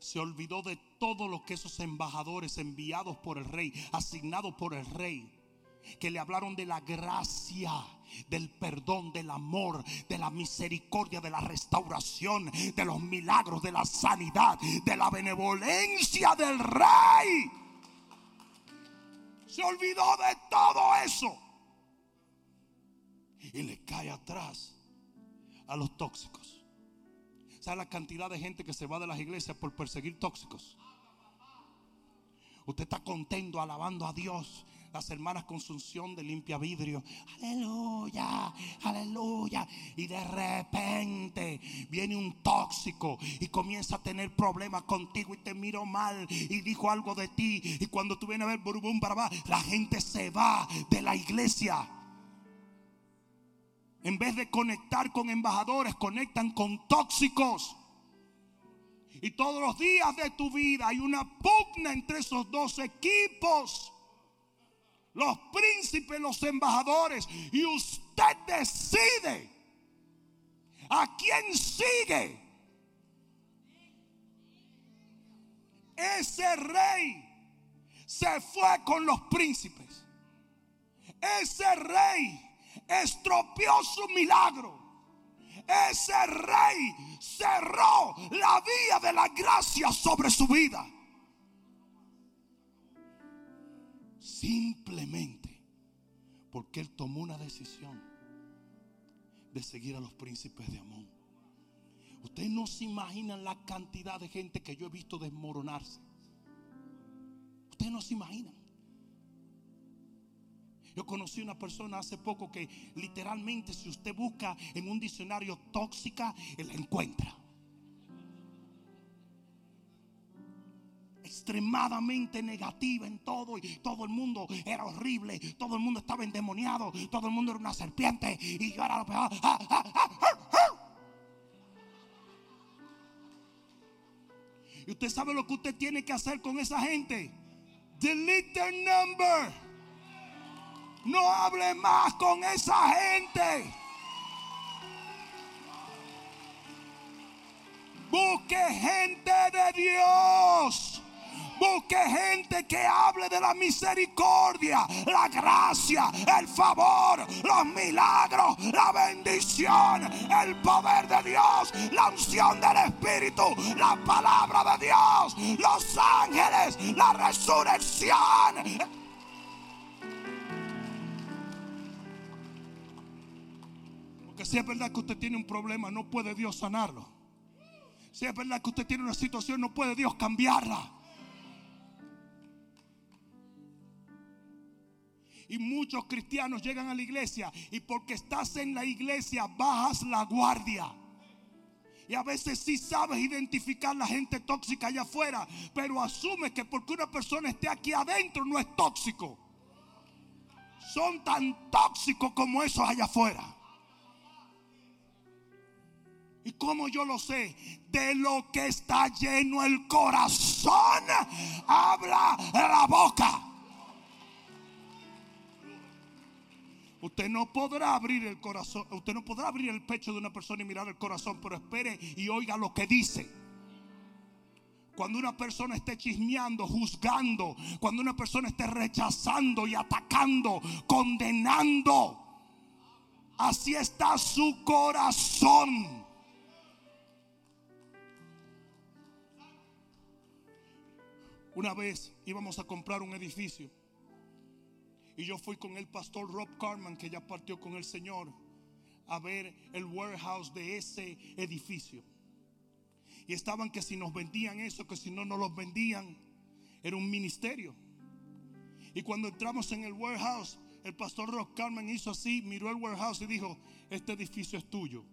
Se olvidó de todo lo que esos embajadores enviados por el rey, asignados por el rey, que le hablaron de la gracia, del perdón, del amor, de la misericordia, de la restauración, de los milagros, de la sanidad, de la benevolencia del rey. Se olvidó de todo eso. Y le cae atrás a los tóxicos. ¿Sabe la cantidad de gente que se va de las iglesias por perseguir tóxicos? Usted está contento alabando a Dios. Las hermanas con su unción de limpia vidrio. Aleluya, aleluya. Y de repente viene un tóxico y comienza a tener problemas contigo y te miró mal y dijo algo de ti. Y cuando tú vienes a ver para la gente se va de la iglesia. En vez de conectar con embajadores, conectan con tóxicos. Y todos los días de tu vida hay una pugna entre esos dos equipos. Los príncipes, los embajadores. Y usted decide a quién sigue. Ese rey se fue con los príncipes. Ese rey estropeó su milagro. ese rey cerró la vía de la gracia sobre su vida. Simplemente porque él tomó una decisión de seguir a los príncipes de Amón. Ustedes no se imaginan la cantidad de gente que yo he visto desmoronarse. Ustedes no se imaginan. Yo conocí una persona hace poco que literalmente si usted busca en un diccionario tóxica, la encuentra. Extremadamente negativa en todo y todo el mundo era horrible, todo el mundo estaba endemoniado, todo el mundo era una serpiente y yo era lo peor. Y usted sabe lo que usted tiene que hacer con esa gente. Delete their number. No hable más con esa gente. Busque gente de Dios. Busque gente que hable de la misericordia, la gracia, el favor, los milagros, la bendición, el poder de Dios, la unción del Espíritu, la palabra de Dios, los ángeles, la resurrección. Porque si es verdad que usted tiene un problema, no puede Dios sanarlo. Si es verdad que usted tiene una situación, no puede Dios cambiarla. Y muchos cristianos llegan a la iglesia y porque estás en la iglesia bajas la guardia. Y a veces sí sabes identificar la gente tóxica allá afuera, pero asume que porque una persona esté aquí adentro no es tóxico. Son tan tóxicos como esos allá afuera. ¿Y cómo yo lo sé? De lo que está lleno el corazón, habla la boca. Usted no podrá abrir el corazón, usted no podrá abrir el pecho de una persona y mirar el corazón, pero espere y oiga lo que dice. Cuando una persona esté chismeando, juzgando, cuando una persona esté rechazando y atacando, condenando, así está su corazón. Una vez íbamos a comprar un edificio y yo fui con el pastor Rob Carman, que ya partió con el Señor, a ver el warehouse de ese edificio. Y estaban que si nos vendían eso, que si no nos los vendían, era un ministerio. Y cuando entramos en el warehouse, el pastor Rob Carman hizo así, miró el warehouse y dijo, este edificio es tuyo.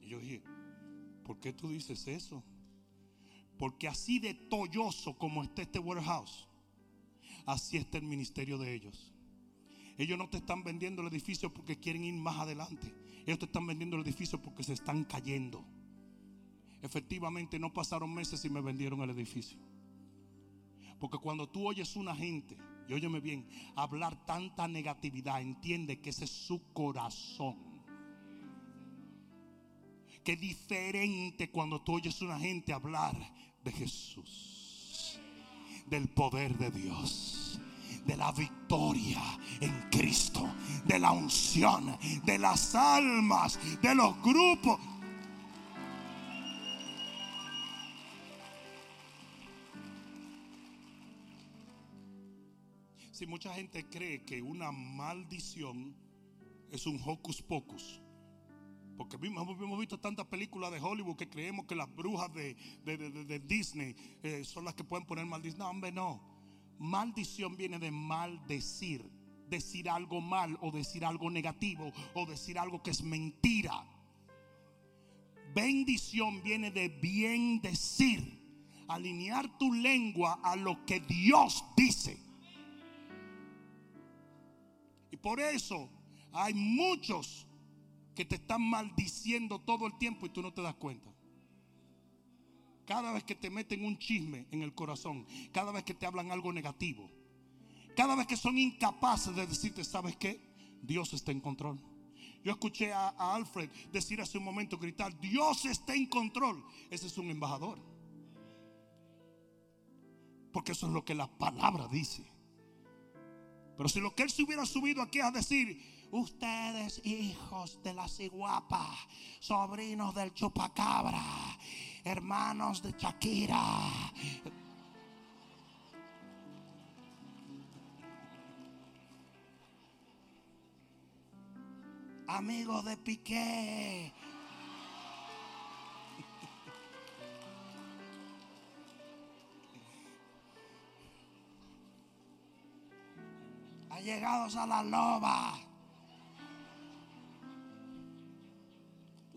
Y yo dije, ¿por qué tú dices eso? Porque así de tolloso como está este warehouse, Así está el ministerio de ellos. Ellos no te están vendiendo el edificio porque quieren ir más adelante. Ellos te están vendiendo el edificio porque se están cayendo. Efectivamente, no pasaron meses y me vendieron el edificio. Porque cuando tú oyes una gente, y óyeme bien, hablar tanta negatividad, entiende que ese es su corazón. Que diferente cuando tú oyes una gente hablar de Jesús del poder de Dios, de la victoria en Cristo, de la unción, de las almas, de los grupos. Si mucha gente cree que una maldición es un hocus pocus, porque hemos visto tantas películas de Hollywood que creemos que las brujas de, Disney eh, son las que pueden poner maldición. No, hombre, no. Maldición viene de maldecir. Decir algo mal o decir algo negativo o decir algo que es mentira. Bendición viene de bien decir. Alinear tu lengua a lo que Dios dice. Y por eso hay muchos que te están maldiciendo todo el tiempo y tú no te das cuenta. Cada vez que te meten un chisme en el corazón, cada vez que te hablan algo negativo, cada vez que son incapaces de decirte, ¿sabes qué? Dios está en control. Yo escuché a, Alfred decir hace un momento, gritar, Dios está en control. Ese es un embajador. Porque eso es lo que la palabra dice. Pero si lo que él se hubiera subido aquí a decir, Ustedes, hijos de la ciguapa, sobrinos del chupacabra, hermanos de Shakira. Amigos de Piqué. Allegados a la loba.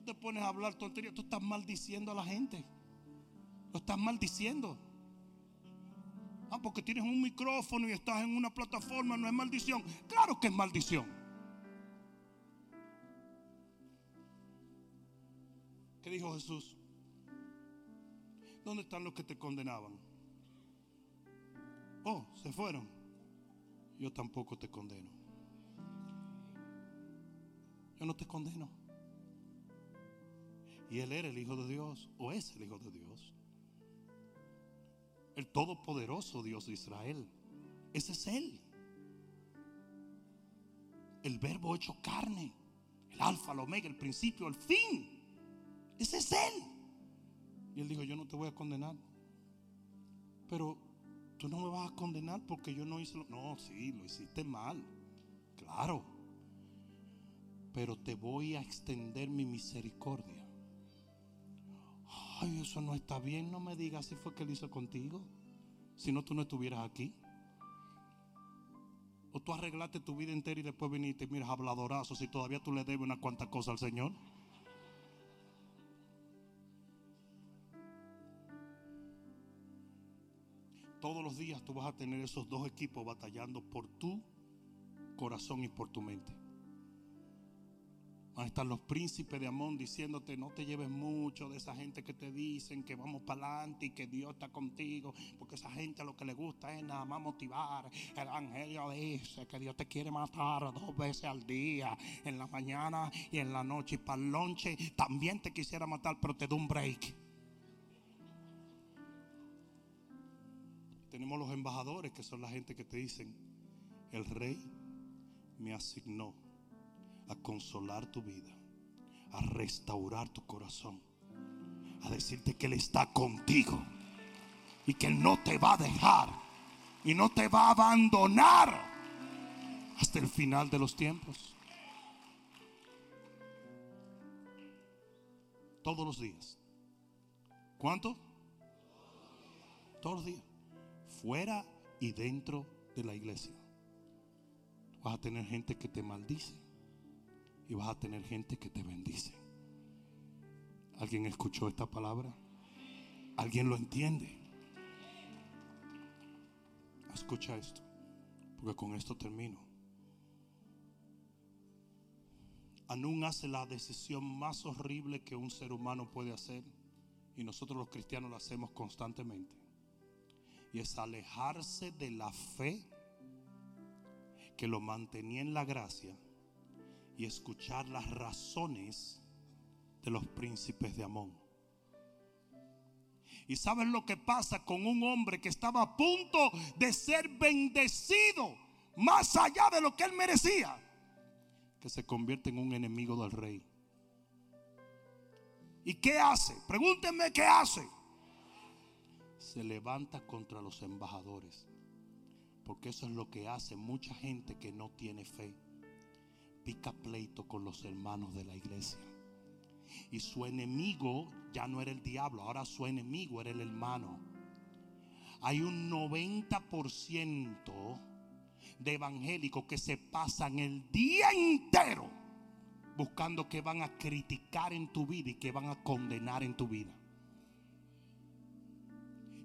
Te pones a hablar tontería, tú estás maldiciendo a la gente. Lo estás maldiciendo. Ah, porque tienes un micrófono y estás en una plataforma, no es maldición. Claro que es maldición. ¿Qué dijo Jesús? ¿Dónde están los que te condenaban? Oh, se fueron. Yo tampoco te condeno. Yo no te condeno. Y él era el Hijo de Dios, o es el Hijo de Dios. El Todopoderoso Dios de Israel. Ese es Él. El verbo hecho carne. El alfa, el omega, el principio, el fin. Ese es Él. Y Él dijo, yo no te voy a condenar. Pero tú no me vas a condenar porque yo no hice lo... No, sí, lo hiciste mal. Claro. Pero te voy a extender mi misericordia. Ay, eso no está bien. No me digas si fue que él hizo contigo. Si no, tú no estuvieras aquí. O tú arreglaste tu vida entera y después viniste y miras habladorazo si todavía tú le debes una cuanta cosa al Señor. Todos los días tú vas a tener esos dos equipos batallando por tu corazón y por tu mente. Van a los príncipes de Amón diciéndote no te lleves mucho de esa gente que te dicen que vamos para adelante y que Dios está contigo. Porque esa gente lo que le gusta es nada más motivar. El evangelio dice que Dios te quiere matar dos veces al día, en la mañana y en la noche. Y para el lonche también te quisiera matar, pero te da un break. Tenemos los embajadores que son la gente que te dicen, el rey me asignó a consolar tu vida, a restaurar tu corazón, a decirte que Él está contigo y que Él no te va a dejar y no te va a abandonar hasta el final de los tiempos. Todos los días. ¿Cuánto? Todos los días. Fuera y dentro de la iglesia. Vas a tener gente que te maldice y vas a tener gente que te bendice. ¿Alguien escuchó esta palabra? ¿Alguien lo entiende? Escucha esto, porque con esto termino. Anún hace la decisión más horrible que un ser humano puede hacer y nosotros los cristianos lo hacemos constantemente. Y es alejarse de la fe que lo mantenía en la gracia y escuchar las razones de los príncipes de Amón. Y saben lo que pasa con un hombre que estaba a punto de ser bendecido más allá de lo que él merecía, que se convierte en un enemigo del rey. ¿Y qué hace? Pregúntenme qué hace. Se levanta contra los embajadores. Porque eso es lo que hace mucha gente que no tiene fe pica pleito con los hermanos de la iglesia. Y su enemigo ya no era el diablo, ahora su enemigo era el hermano. Hay un 90% de evangélicos que se pasan el día entero buscando que van a criticar en tu vida y que van a condenar en tu vida.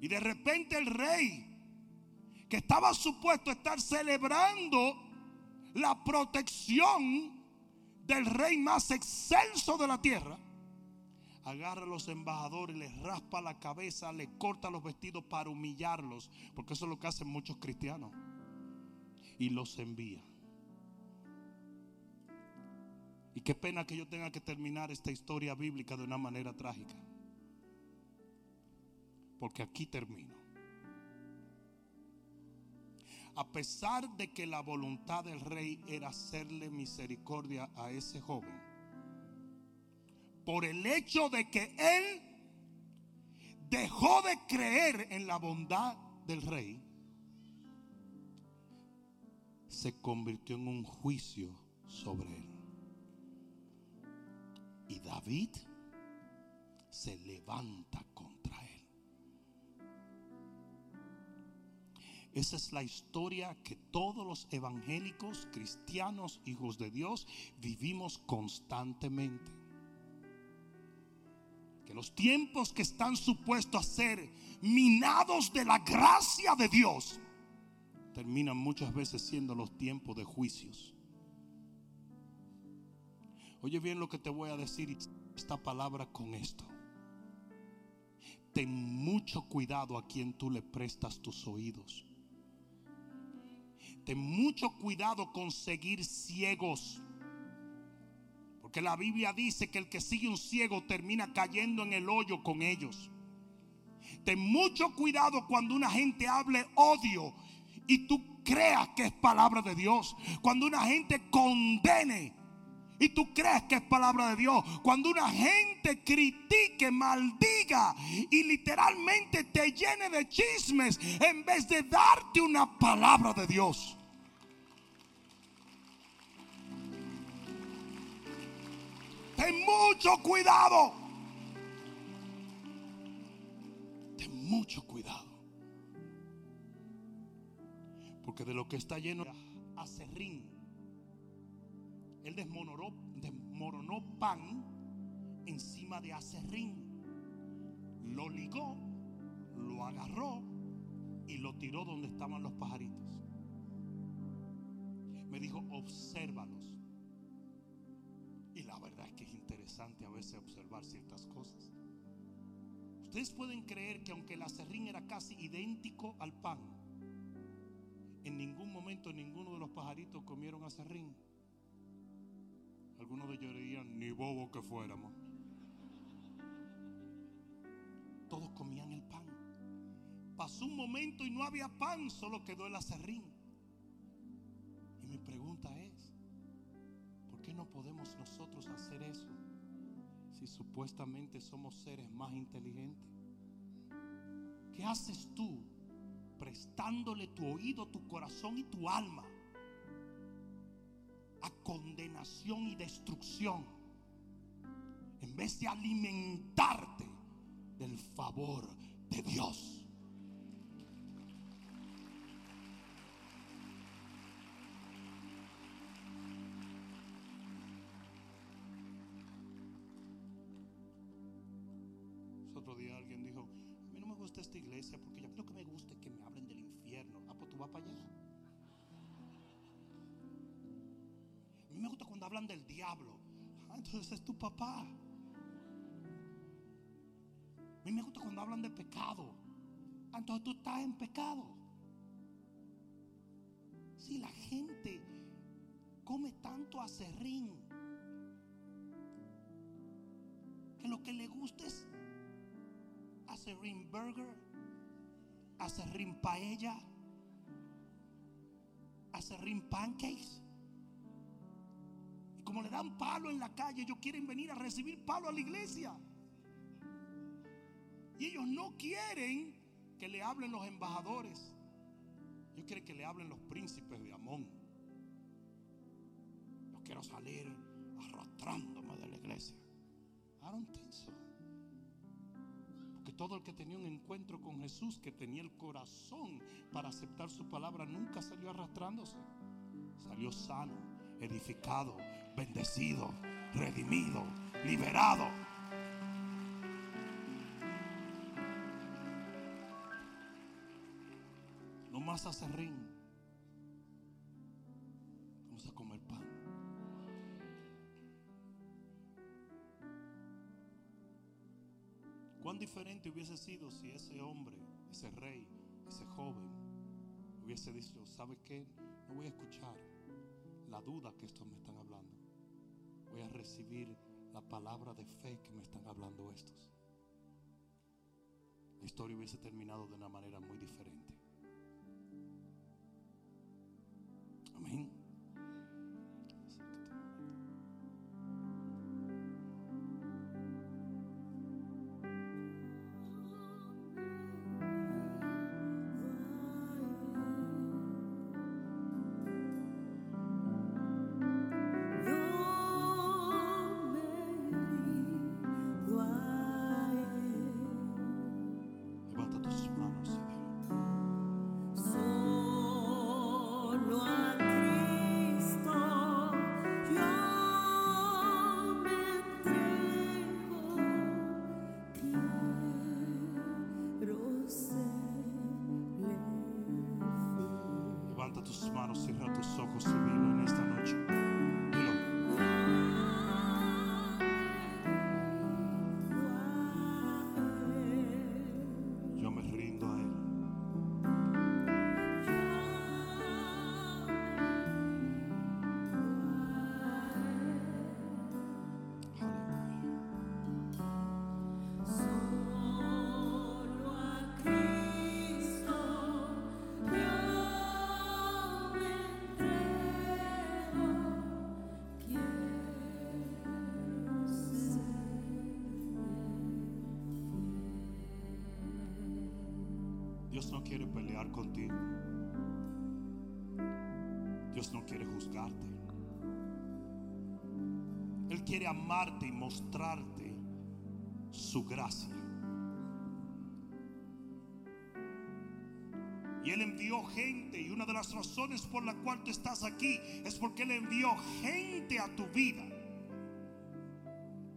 Y de repente el rey, que estaba supuesto a estar celebrando la protección del rey más excelso de la tierra, agarra a los embajadores, les raspa la cabeza, les corta los vestidos para humillarlos, porque eso es lo que hacen muchos cristianos, y los envía. Y qué pena que yo tenga que terminar esta historia bíblica de una manera trágica, porque aquí termino. A pesar de que la voluntad del rey era hacerle misericordia a ese joven, por el hecho de que él dejó de creer en la bondad del rey, se convirtió en un juicio sobre él. Y David se levanta Esa es la historia que todos los evangélicos, cristianos, hijos de Dios, vivimos constantemente. Que los tiempos que están supuestos a ser minados de la gracia de Dios, terminan muchas veces siendo los tiempos de juicios. Oye bien lo que te voy a decir esta palabra con esto. Ten mucho cuidado a quien tú le prestas tus oídos. Ten mucho cuidado con seguir ciegos. Porque la Biblia dice que el que sigue un ciego termina cayendo en el hoyo con ellos. Ten mucho cuidado cuando una gente hable odio y tú creas que es palabra de Dios. Cuando una gente condene y tú crees que es palabra de Dios. Cuando una gente critique, maldiga y literalmente te llene de chismes en vez de darte una palabra de Dios. Ten mucho cuidado. Ten mucho cuidado. Porque de lo que está lleno acerrín. Él desmoronó, pan encima de acerrín. Lo ligó, lo agarró y lo tiró donde estaban los pajaritos. Me dijo, obsérvalos. Y la verdad es que es interesante a veces observar ciertas cosas. Ustedes pueden creer que aunque el acerrín era casi idéntico al pan, en ningún momento ninguno de los pajaritos comieron acerrín. Algunos de ellos dirían, ni bobo que fuéramos. Todos comían el pan. Pasó un momento y no había pan, solo quedó el acerrín. Y mi pregunta es, ¿por qué no podemos nosotros hacer eso si supuestamente somos seres más inteligentes? ¿Qué haces tú prestándole tu oído, tu corazón y tu alma a condenación y destrucción en vez de alimentarte del favor de Dios? Otro día alguien dijo, a mí no me gusta esta iglesia porque yo lo que me gusta que me hablen del infierno. Ah, pues tú vas para allá. Cuando hablan del diablo. Ah, entonces es tu papá. A mí me gusta cuando hablan de pecado. Ah, entonces tú estás en pecado. Si la gente come tanto acerrín, que lo que le gusta es acerrín burger, acerrín paella, acerrín pancakes. Como le dan palo en la calle, ellos quieren venir a recibir palo a la iglesia. Y ellos no quieren que le hablen los embajadores. Ellos quieren que le hablen los príncipes de Amón. Yo quiero salir arrastrándome de la iglesia. I don't. Porque todo el que tenía un encuentro con Jesús, que tenía el corazón para aceptar su palabra, nunca salió arrastrándose. Salió sano, edificado, bendecido, redimido, liberado. No más acerrín. Vamos a comer pan. Cuán diferente hubiese sido si ese hombre, ese rey, ese joven, hubiese dicho, ¿sabe qué? No voy a escuchar la duda que estos me están hablando. Voy a recibir la palabra de fe que me están hablando estos. La historia hubiese terminado de una manera muy diferente. Quiere pelear contigo. Dios no quiere juzgarte. Él quiere amarte y mostrarte su gracia. Y Él envió gente y una de las razones por la cual tú estás aquí es porque Él envió gente a tu vida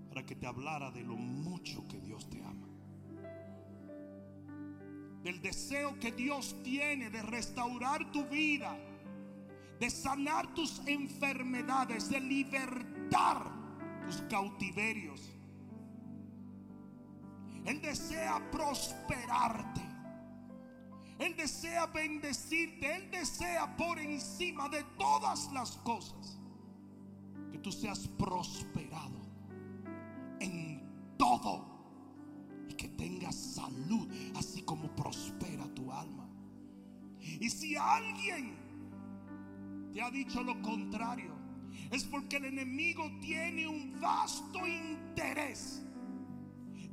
para que te hablara de lo mucho que Dios te ama deseo que Dios tiene de restaurar tu vida, de sanar tus enfermedades, de libertar tus cautiverios. Él desea prosperarte. Él desea bendecirte. Él desea por encima de todas las cosas que tú seas prosperado en todo y que tengas salud, así como prospera tu alma. Y si alguien te ha dicho lo contrario, es porque el enemigo tiene un vasto interés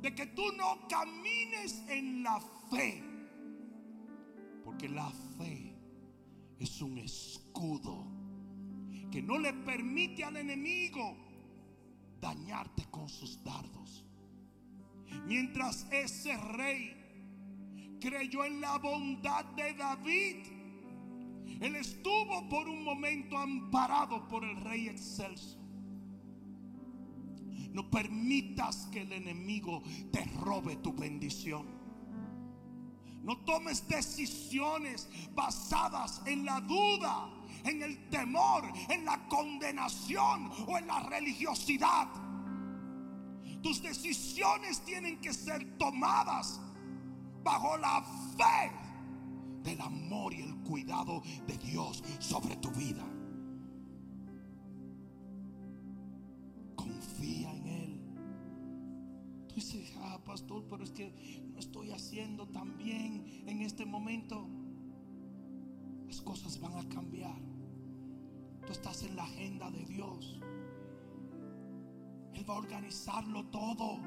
de que tú no camines en la fe. Porque la fe es un escudo que no le permite al enemigo dañarte con sus dardos. Mientras ese rey creyó en la bondad de David, él estuvo por un momento amparado por el rey excelso. No permitas que el enemigo te robe tu bendición. No tomes decisiones basadas en la duda, en el temor, en la condenación o en la religiosidad. Tus decisiones tienen que ser tomadas bajo la fe del amor y el cuidado de Dios sobre tu vida. Confía en Él. Tú dices, ah, pastor, pero es que no estoy haciendo tan bien en este momento. Las cosas van a cambiar. Tú estás en la agenda de Dios. Él va a organizarlo todo.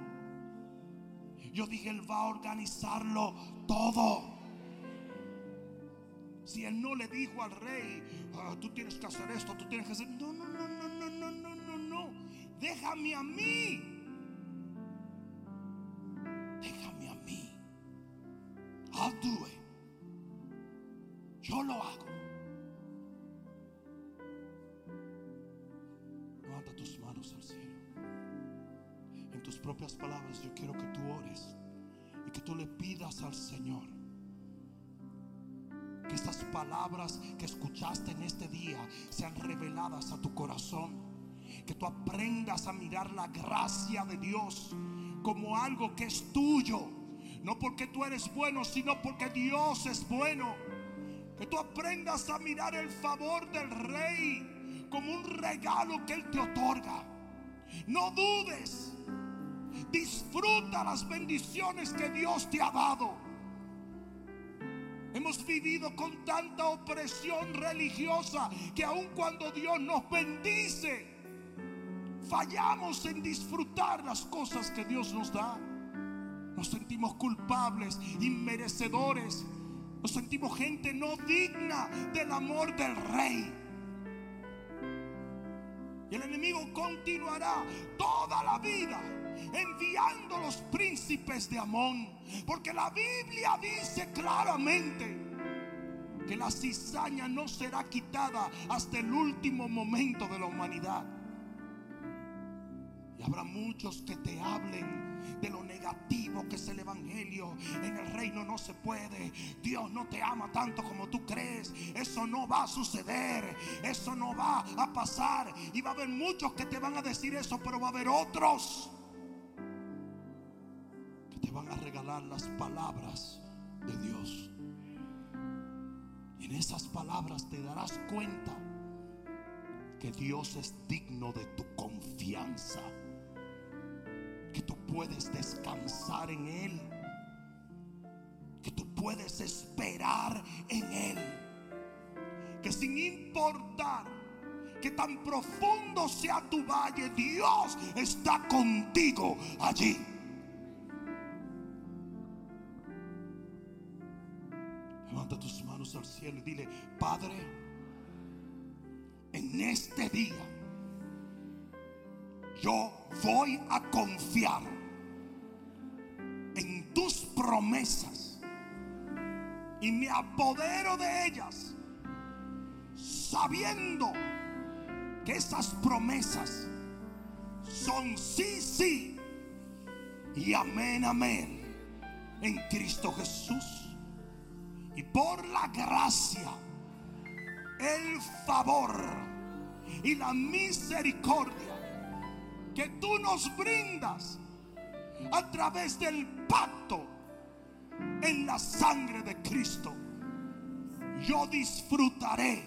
Yo dije, Él va a organizarlo todo. Si Él no le dijo al rey, ah, tú tienes que hacer esto, tú tienes que hacer... No, no, no, no, no, no, no, no. Déjame a mí propias palabras yo quiero que tú ores y que tú le pidas al Señor que estas palabras que escuchaste en este día sean reveladas a tu corazón. Que tú aprendas a mirar la gracia de Dios como algo que es tuyo. No porque tú eres bueno, sino porque Dios es bueno. Que tú aprendas a mirar el favor del rey como un regalo que Él te otorga. No dudes. Disfruta las bendiciones que Dios te ha dado. Hemos vivido con tanta opresión religiosa que aun cuando Dios nos bendice, fallamos en disfrutar las cosas que Dios nos da. Nos sentimos culpables, inmerecedores. Nos sentimos gente no digna del amor del rey. Y el enemigo continuará toda la vida enviando los príncipes de Amón. Porque la Biblia dice claramente que la cizaña no será quitada hasta el último momento de la humanidad. Y habrá muchos que te hablen de lo negativo que es el Evangelio. En el reino no se puede. Dios no te ama tanto como tú crees. Eso no va a suceder. Eso no va a pasar. Y va a haber muchos que te van a decir eso, pero va a haber otros te van a regalar las palabras de Dios. Y en esas palabras te darás cuenta que Dios es digno de tu confianza. Que tú puedes descansar en Él. Que tú puedes esperar en Él. Que sin importar que tan profundo sea tu valle, Dios está contigo allí. Cielo y dile, Padre, en este día yo voy a confiar en tus promesas y me apodero de ellas sabiendo que esas promesas son sí, sí y amén, amén en Cristo Jesús. Y por la gracia, el favor y la misericordia que tú nos brindas a través del pacto en la sangre de Cristo, yo disfrutaré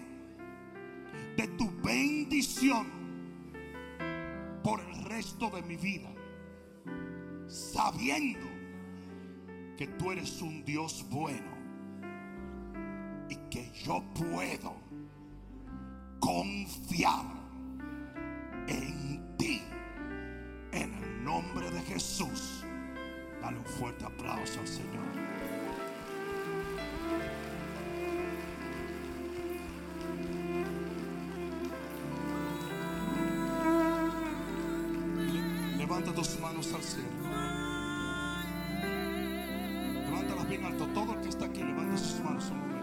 de tu bendición por el resto de mi vida, sabiendo que tú eres un Dios bueno yo puedo confiar en ti. En el nombre de Jesús. Dale un fuerte aplauso al Señor. Le- Levanta tus manos al cielo. Levántalas bien alto. Todo el que está aquí, levanta sus manos un momento.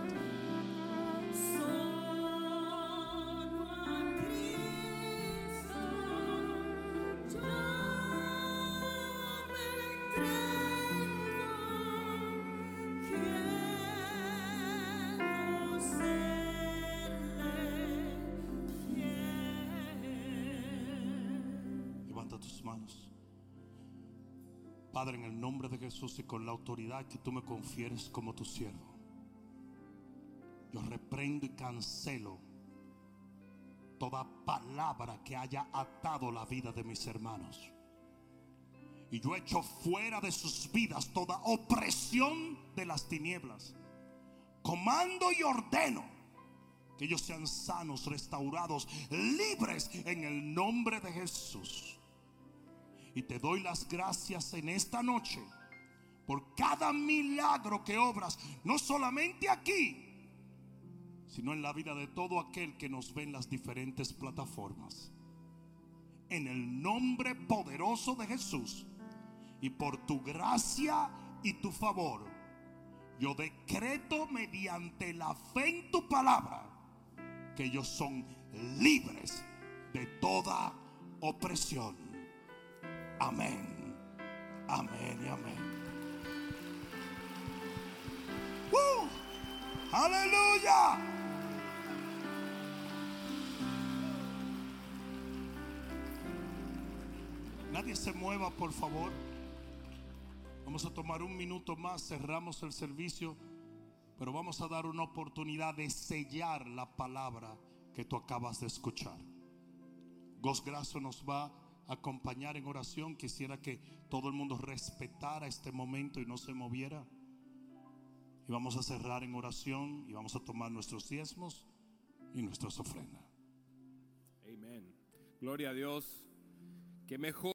Tus manos. Padre, en el nombre de Jesús y con la autoridad que tú me confieres como tu siervo, yo reprendo y cancelo toda palabra que haya atado la vida de mis hermanos. Y yo echo fuera de sus vidas toda opresión de las tinieblas. Comando y ordeno que ellos sean sanos, restaurados, libres en el nombre de Jesús. Y te doy las gracias en esta noche por cada milagro que obras, no solamente aquí, sino en la vida de todo aquel que nos ve en las diferentes plataformas. En el nombre poderoso de Jesús y por tu gracia y tu favor, yo decreto mediante la fe en tu palabra que ellos son libres de toda opresión. Amén. Amén y amén. ¡Uh! Aleluya. Nadie se mueva, por favor. Vamos a tomar un minuto más, cerramos el servicio, pero vamos a dar una oportunidad de sellar la palabra que tú acabas de escuchar. Gosgraso nos va acompañar en oración. Quisiera que todo el mundo respetara este momento y no se moviera. Y vamos a cerrar en oración y vamos a tomar nuestros diezmos y nuestras ofrendas. Amén. Gloria a Dios. Qué mejor.